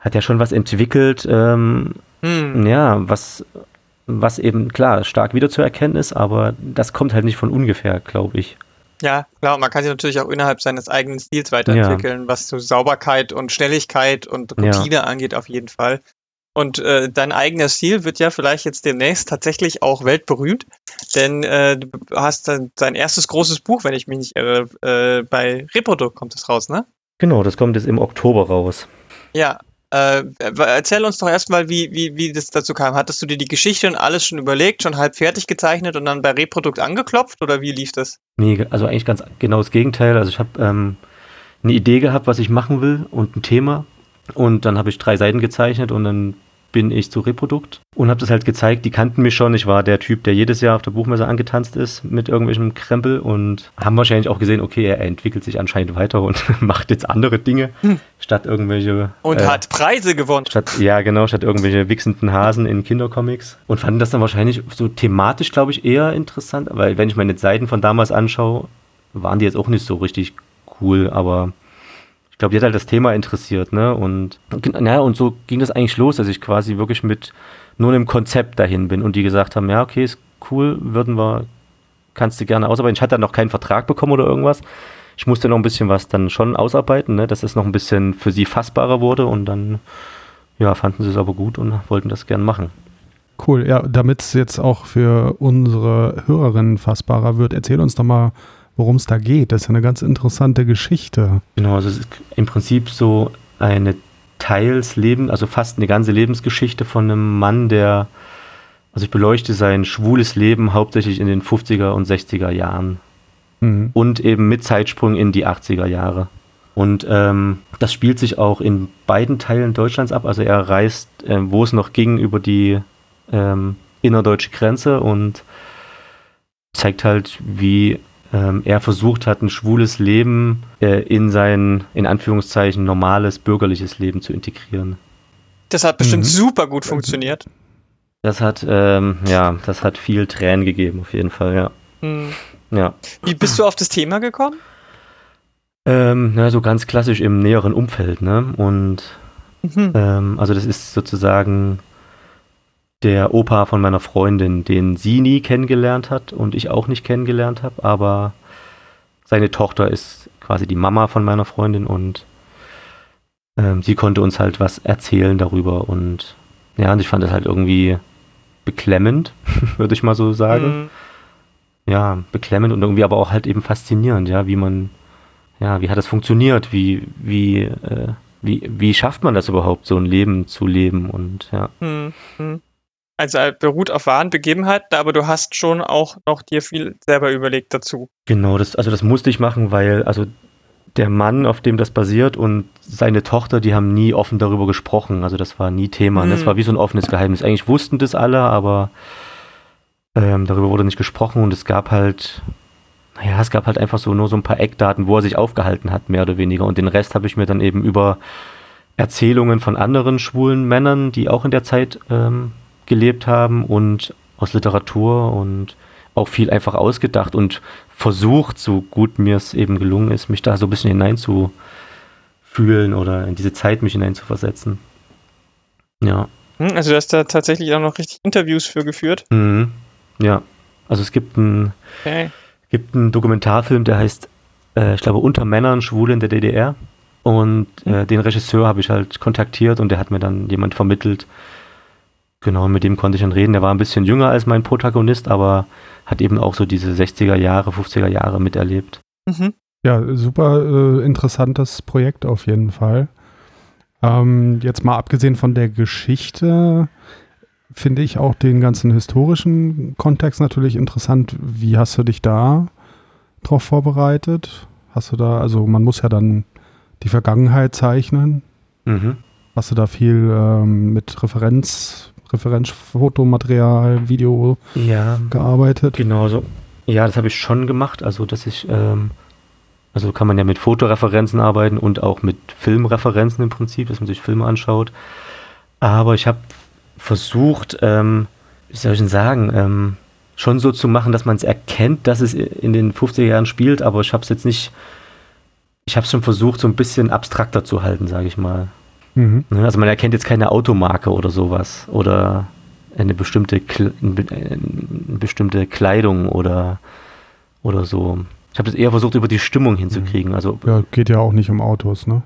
hat ja schon was entwickelt, ähm, hm. ja, was, was eben, klar, stark wiederzuerkennen ist, aber das kommt halt nicht von ungefähr, glaube ich. Ja, klar, man kann sich natürlich auch innerhalb seines eigenen Stils weiterentwickeln, ja. was so Sauberkeit und Schnelligkeit und Routine ja. angeht, auf jeden Fall. Und äh, dein eigener Stil wird ja vielleicht jetzt demnächst tatsächlich auch weltberühmt, denn äh, du hast dann dein erstes großes Buch, wenn ich mich nicht irre, äh, bei Reprodukt kommt es raus, ne? Genau, das kommt jetzt im Oktober raus. Ja, äh, erzähl uns doch erstmal, wie, wie, wie das dazu kam. Hattest du dir die Geschichte und alles schon überlegt, schon halb fertig gezeichnet und dann bei Reprodukt angeklopft oder wie lief das? Nee, also eigentlich ganz genau das Gegenteil. Also ich habe ähm, eine Idee gehabt, was ich machen will und ein Thema und dann habe ich drei Seiten gezeichnet und dann bin ich zu Reprodukt und habe das halt gezeigt. Die kannten mich schon. Ich war der Typ, der jedes Jahr auf der Buchmesse angetanzt ist mit irgendwelchem Krempel und haben wahrscheinlich auch gesehen, okay, er entwickelt sich anscheinend weiter und <laughs> macht jetzt andere Dinge hm. statt irgendwelche. Und äh, hat Preise gewonnen. Statt, ja, genau, statt irgendwelche wichsenden Hasen in Kindercomics. Und fanden das dann wahrscheinlich so thematisch, glaube ich, eher interessant, weil wenn ich meine Seiten von damals anschaue, waren die jetzt auch nicht so richtig cool, aber ich glaube, die hat halt das Thema interessiert, ne? Und naja, und so ging das eigentlich los, dass ich quasi wirklich mit nur einem Konzept dahin bin und die gesagt haben, ja, okay, ist cool, würden wir, kannst du gerne ausarbeiten. Ich hatte dann noch keinen Vertrag bekommen oder irgendwas. Ich musste noch ein bisschen was dann schon ausarbeiten, ne, dass es noch ein bisschen für sie fassbarer wurde und dann, ja, fanden sie es aber gut und wollten das gern machen. Cool, ja, damit es jetzt auch für unsere Hörerinnen fassbarer wird, erzähl uns doch mal, worum es da geht. Das ist eine ganz interessante Geschichte. Genau, also es ist im Prinzip so eine teils Leben, also fast eine ganze Lebensgeschichte von einem Mann, der, also ich beleuchte sein schwules Leben hauptsächlich in den 50er und 60er Jahren. Mhm. Und eben mit Zeitsprung in die 80er Jahre. Und ähm, das spielt sich auch in beiden Teilen Deutschlands ab. Also er reist, äh, wo es noch ging, über die ähm, innerdeutsche Grenze und zeigt halt, wie ähm, er versucht hat, ein schwules Leben äh, in sein, in Anführungszeichen, normales bürgerliches Leben zu integrieren. Das hat bestimmt mhm. super gut funktioniert. Das hat, ähm, ja, das hat viel Tränen gegeben, auf jeden Fall, ja. Mhm. ja. Wie bist du auf das Thema gekommen? Ähm, na, so ganz klassisch im näheren Umfeld, ne? Und mhm. ähm, also das ist sozusagen der Opa von meiner Freundin, den sie nie kennengelernt hat und ich auch nicht kennengelernt habe, aber seine Tochter ist quasi die Mama von meiner Freundin und ähm, sie konnte uns halt was erzählen darüber und ja, und ich fand das halt irgendwie beklemmend, <laughs> würde ich mal so sagen. Mhm. Ja, beklemmend und irgendwie aber auch halt eben faszinierend, ja, wie man, ja, wie hat das funktioniert, wie, wie, äh, wie, wie schafft man das überhaupt, so ein Leben zu leben und ja. Mhm. Also beruht auf wahren Begebenheiten, aber du hast schon auch noch dir viel selber überlegt dazu. Genau, das, also das musste ich machen, weil, also der Mann, auf dem das basiert und seine Tochter, die haben nie offen darüber gesprochen. Also das war nie Thema. Mhm. Das war wie so ein offenes Geheimnis. Eigentlich wussten das alle, aber ähm, darüber wurde nicht gesprochen und es gab halt, naja, es gab halt einfach so nur so ein paar Eckdaten, wo er sich aufgehalten hat, mehr oder weniger. Und den Rest habe ich mir dann eben über Erzählungen von anderen schwulen Männern, die auch in der Zeit ähm, gelebt haben und aus Literatur und auch viel einfach ausgedacht und versucht, so gut mir es eben gelungen ist, mich da so ein bisschen hineinzufühlen oder in diese Zeit mich hineinzuversetzen. Ja. Hm, also du hast da tatsächlich auch noch richtig Interviews für geführt? Mhm. Ja. Also es gibt einen, okay. gibt einen Dokumentarfilm, der heißt, äh, ich glaube, Unter Männern Schwule in der DDR. Und äh, hm. den Regisseur habe ich halt kontaktiert und der hat mir dann jemand vermittelt, Genau, mit dem konnte ich dann reden. Der war ein bisschen jünger als mein Protagonist, aber hat eben auch so diese 60er Jahre, 50er Jahre miterlebt. Mhm. Ja, super äh, interessantes Projekt auf jeden Fall. Ähm, jetzt mal abgesehen von der Geschichte, finde ich auch den ganzen historischen Kontext natürlich interessant. Wie hast du dich da drauf vorbereitet? Hast du da, also man muss ja dann die Vergangenheit zeichnen. Mhm. Hast du da viel ähm, mit Referenz Referenzfotomaterial, Video ja, gearbeitet? Genau so. Ja, das habe ich schon gemacht. Also, dass ich, ähm, also kann man ja mit Fotoreferenzen arbeiten und auch mit Filmreferenzen im Prinzip, dass man sich Filme anschaut. Aber ich habe versucht, ähm, wie soll ich denn sagen, ähm, schon so zu machen, dass man es erkennt, dass es in den 50er Jahren spielt, aber ich habe es jetzt nicht, ich habe es schon versucht, so ein bisschen abstrakter zu halten, sage ich mal. Mhm. Ne, also man erkennt jetzt keine Automarke oder sowas oder eine bestimmte, eine bestimmte Kleidung oder, oder so. Ich habe das eher versucht, über die Stimmung hinzukriegen. Mhm. Also, ja, geht ja auch nicht um Autos, ne?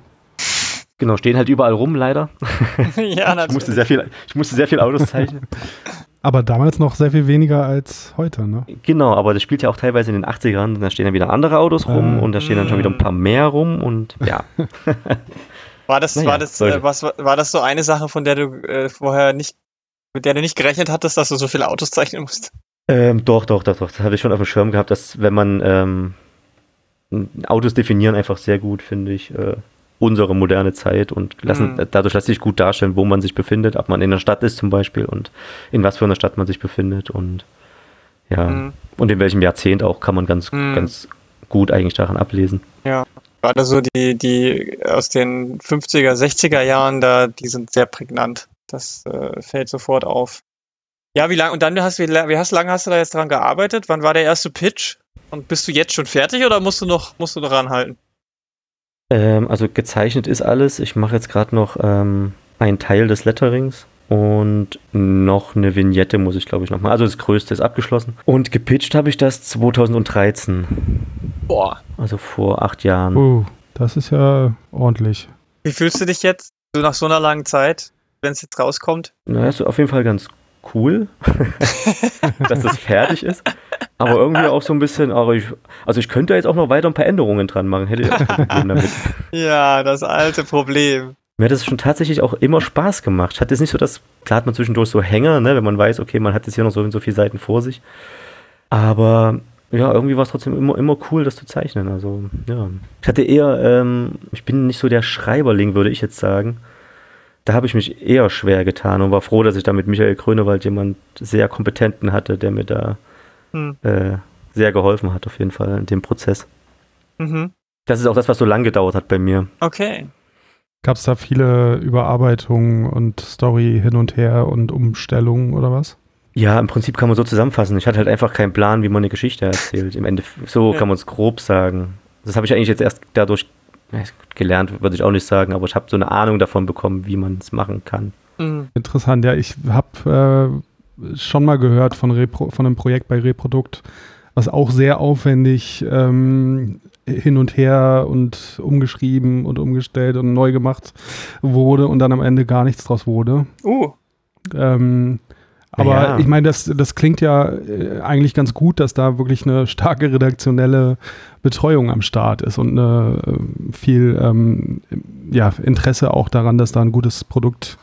Genau, stehen halt überall rum, leider. <laughs> ja, natürlich. Ich musste sehr viel, ich musste sehr viel Autos zeichnen. <laughs> Aber damals noch sehr viel weniger als heute, ne? Genau, aber das spielt ja auch teilweise in den 80ern. Da stehen dann wieder andere Autos rum äh, und da stehen dann schon wieder ein paar mehr rum und ja. <laughs> War das, naja, war das, äh, was, war das so eine Sache, von der du äh, vorher nicht, mit der du nicht gerechnet hattest, dass du so viele Autos <laughs> zeichnen musst? Ähm, doch, doch, doch, doch. Das habe ich schon auf dem Schirm gehabt, dass wenn man ähm, Autos definieren einfach sehr gut, finde ich, äh, unsere moderne Zeit und lassen, mhm. dadurch lässt sich gut darstellen, wo man sich befindet, ob man in der Stadt ist zum Beispiel und in was für einer Stadt man sich befindet und ja, mhm. und in welchem Jahrzehnt auch kann man ganz, mhm. ganz gut eigentlich daran ablesen. Ja. Gerade so die, die aus den 50er, 60er Jahren, da, die sind sehr prägnant. Das äh, fällt sofort auf. Ja, wie lange, und dann hast du, wie, hast, lange hast du da jetzt dran gearbeitet? Wann war der erste Pitch? Und bist du jetzt schon fertig oder musst du noch, musst du noch ranhalten? Ähm, also gezeichnet ist alles. Ich mache jetzt gerade noch ähm, einen Teil des Letterings und noch eine Vignette muss ich, glaube ich, noch mal. Also das Größte ist abgeschlossen. Und gepitcht habe ich das 2013. Boah. Also vor acht Jahren. Uh, das ist ja ordentlich. Wie fühlst du dich jetzt, so nach so einer langen Zeit, wenn es jetzt rauskommt? Na, ist auf jeden Fall ganz cool, <laughs> dass das fertig ist. Aber irgendwie auch so ein bisschen, aber ich, also ich könnte jetzt auch noch weiter ein paar Änderungen dran machen, hätte ich auch kein Problem damit. Ja, das alte Problem. Mir hat es schon tatsächlich auch immer Spaß gemacht. Ich hatte jetzt nicht so das, klar hat man zwischendurch so Hänger, ne, wenn man weiß, okay, man hat jetzt hier noch so und so viele Seiten vor sich. Aber ja, irgendwie war es trotzdem immer, immer cool, das zu zeichnen. Also, ja. Ich hatte eher, ähm, ich bin nicht so der Schreiberling, würde ich jetzt sagen. Da habe ich mich eher schwer getan und war froh, dass ich da mit Michael Grönewald jemand sehr Kompetenten hatte, der mir da hm. äh, sehr geholfen hat, auf jeden Fall in dem Prozess. Mhm. Das ist auch das, was so lang gedauert hat bei mir. Okay. Gab es da viele Überarbeitungen und Story hin und her und Umstellungen oder was? Ja, im Prinzip kann man so zusammenfassen. Ich hatte halt einfach keinen Plan, wie man eine Geschichte erzählt. Im Ende, so ja. kann man es grob sagen. Das habe ich eigentlich jetzt erst dadurch gelernt, würde ich auch nicht sagen, aber ich habe so eine Ahnung davon bekommen, wie man es machen kann. Mhm. Interessant, ja, ich habe äh, schon mal gehört von, Repro von einem Projekt bei Reprodukt, was auch sehr aufwendig ähm, hin und her und umgeschrieben und umgestellt und neu gemacht wurde und dann am Ende gar nichts draus wurde. Uh. Ähm, aber Ja. ich meine, das, das klingt ja äh, eigentlich ganz gut, dass da wirklich eine starke redaktionelle Betreuung am Start ist und eine, äh, viel ähm, ja, Interesse auch daran, dass da ein gutes Produkt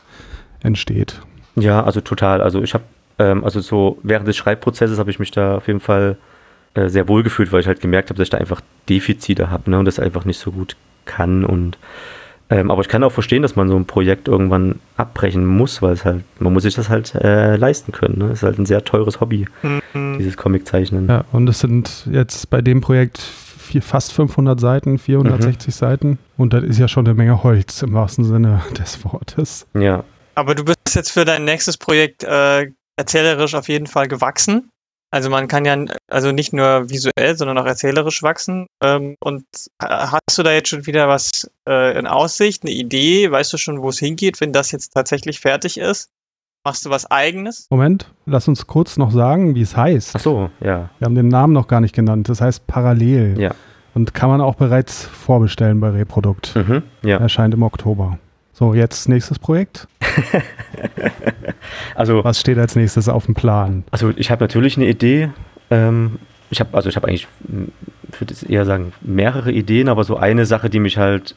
entsteht. Ja, also total. Also ich habe, ähm, also so während des Schreibprozesses habe ich mich da auf jeden Fall äh, sehr wohl gefühlt, weil ich halt gemerkt habe, dass ich da einfach Defizite habe ne, und das einfach nicht so gut kann. Und ähm, aber ich kann auch verstehen, dass man so ein Projekt irgendwann abbrechen muss, weil es halt, man muss sich das halt äh, leisten können. Ne? Es ist halt ein sehr teures Hobby, Mhm. dieses Comiczeichnen. Ja, und es sind jetzt bei dem Projekt vier, fast 500 Seiten, 460 Seiten. Und das ist ja schon eine Menge Holz im wahrsten Sinne des Wortes. Ja, Aber du bist jetzt für dein nächstes Projekt äh, erzählerisch auf jeden Fall gewachsen. Also man kann ja also nicht nur visuell, sondern auch erzählerisch wachsen. Ähm, und äh, hast du da jetzt schon wieder was äh, in Aussicht, eine Idee? Weißt du schon, wo es hingeht, wenn das jetzt tatsächlich fertig ist? Machst du was eigenes? Moment, lass uns kurz noch sagen, wie es heißt. ach so, ja. Wir haben den Namen noch gar nicht genannt. Das heißt Parallel. Ja. Und kann man auch bereits vorbestellen bei Reprodukt. Mhm, ja. Erscheint im Oktober. So, jetzt nächstes Projekt. <laughs> Also Was steht als nächstes auf dem Plan? Also ich habe natürlich eine Idee. Ähm, ich habe also ich habe eigentlich, m, ich würde jetzt eher sagen, mehrere Ideen, aber so eine Sache, die mich halt,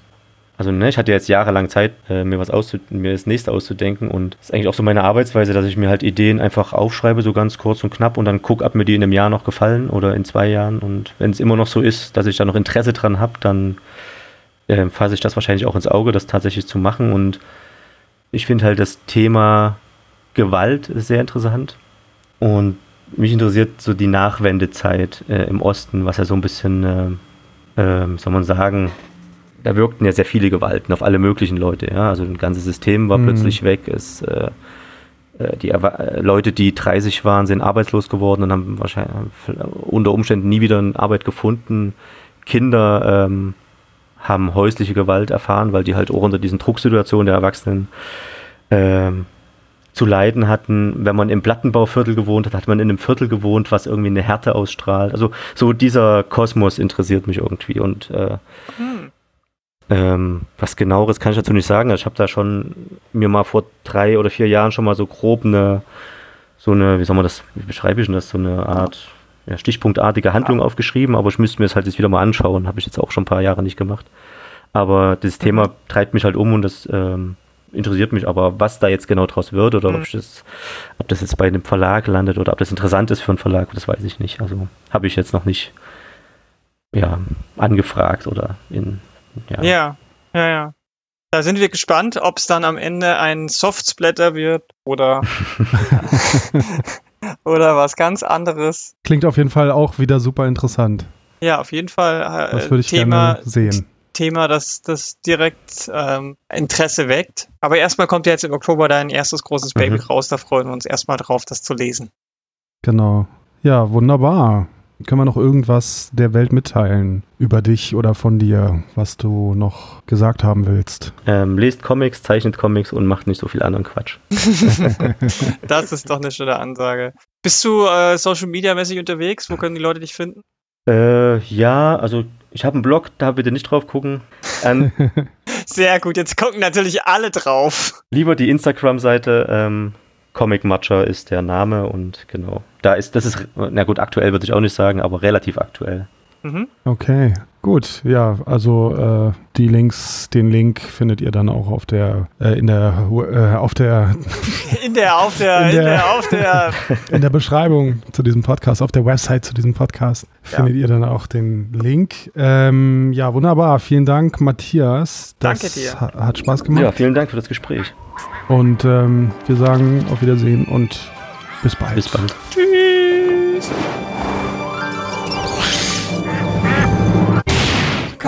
also ne, ich hatte jetzt jahrelang Zeit, äh, mir was mir das nächste auszudenken und das ist eigentlich auch so meine Arbeitsweise, dass ich mir halt Ideen einfach aufschreibe, so ganz kurz und knapp und dann gucke, ob mir die in einem Jahr noch gefallen oder in zwei Jahren und wenn es immer noch so ist, dass ich da noch Interesse dran habe, dann äh, fasse ich das wahrscheinlich auch ins Auge, das tatsächlich zu machen und ich finde halt das Thema Gewalt sehr interessant und mich interessiert so die Nachwendezeit äh, im Osten, was ja so ein bisschen, äh, äh, soll man sagen, da wirkten ja sehr viele Gewalten auf alle möglichen Leute. Ja? Also ein ganzes System war Mhm. plötzlich weg. Es, äh, äh, die äh, Leute, die 30 waren, sind arbeitslos geworden und haben wahrscheinlich unter Umständen nie wieder eine Arbeit gefunden. Kinder ähm, haben häusliche Gewalt erfahren, weil die halt auch unter diesen Drucksituationen der Erwachsenen ähm, zu leiden hatten. Wenn man im Plattenbauviertel gewohnt hat, hat man in einem Viertel gewohnt, was irgendwie eine Härte ausstrahlt. Also so dieser Kosmos interessiert mich irgendwie und äh, Hm. ähm, was genaueres kann ich dazu nicht sagen. Also ich habe da schon mir mal vor drei oder vier Jahren schon mal so grob eine, so eine, wie soll man das, wie beschreibe ich denn das, so eine Art ja, stichpunktartige Handlung aufgeschrieben, aber ich müsste mir das halt jetzt wieder mal anschauen. Habe ich jetzt auch schon ein paar Jahre nicht gemacht. Aber das Thema treibt mich halt um und das ähm, interessiert mich. Aber was da jetzt genau draus wird oder Mhm. ob, das, ob das jetzt bei einem Verlag landet oder ob das interessant ist für einen Verlag, das weiß ich nicht. Also habe ich jetzt noch nicht ja, angefragt oder in ja, Ja, ja, ja. Da sind wir gespannt, ob es dann am Ende ein Softsplatter wird oder, <laughs> <laughs> <laughs> oder was ganz anderes. Klingt auf jeden Fall auch wieder super interessant. Ja, auf jeden Fall äh, Das würde ich Thema, gerne sehen. Thema, das, das direkt ähm, Interesse weckt. Aber erstmal kommt ja jetzt im Oktober dein erstes großes Mhm. Baby raus. Da freuen wir uns erstmal drauf, das zu lesen. Genau. Ja, wunderbar. Können wir noch irgendwas der Welt mitteilen über dich oder von dir, was du noch gesagt haben willst? Ähm, lest Comics, zeichnet Comics und macht nicht so viel anderen Quatsch. <laughs> Das ist doch eine schöne Ansage. Bist du äh, Social Media mäßig unterwegs? Wo können die Leute dich finden? Äh, ja, also ich habe einen Blog, da bitte nicht drauf gucken. Ähm, <laughs> Sehr gut, jetzt gucken natürlich alle drauf. lieber die Instagram-Seite. Ähm, Comic Matcher ist der Name und genau. Da ist, das ist, na gut, aktuell würde ich auch nicht sagen, aber relativ aktuell. Mhm. Okay, gut. Ja, also äh, die Links, den Link findet ihr dann auch auf der, äh, in der, äh, auf der, <laughs> In der, auf der, In in der- der, auf der. <laughs> in der Beschreibung zu diesem Podcast, auf der Website zu diesem Podcast findet ihr dann auch den Link. Ähm, ja, wunderbar. Vielen Dank, Matthias. Das Danke dir. ha- hat Spaß gemacht. Ja, vielen Dank für das Gespräch. Und ähm, wir sagen auf Wiedersehen und bis bald. Bis bald. Tschüss.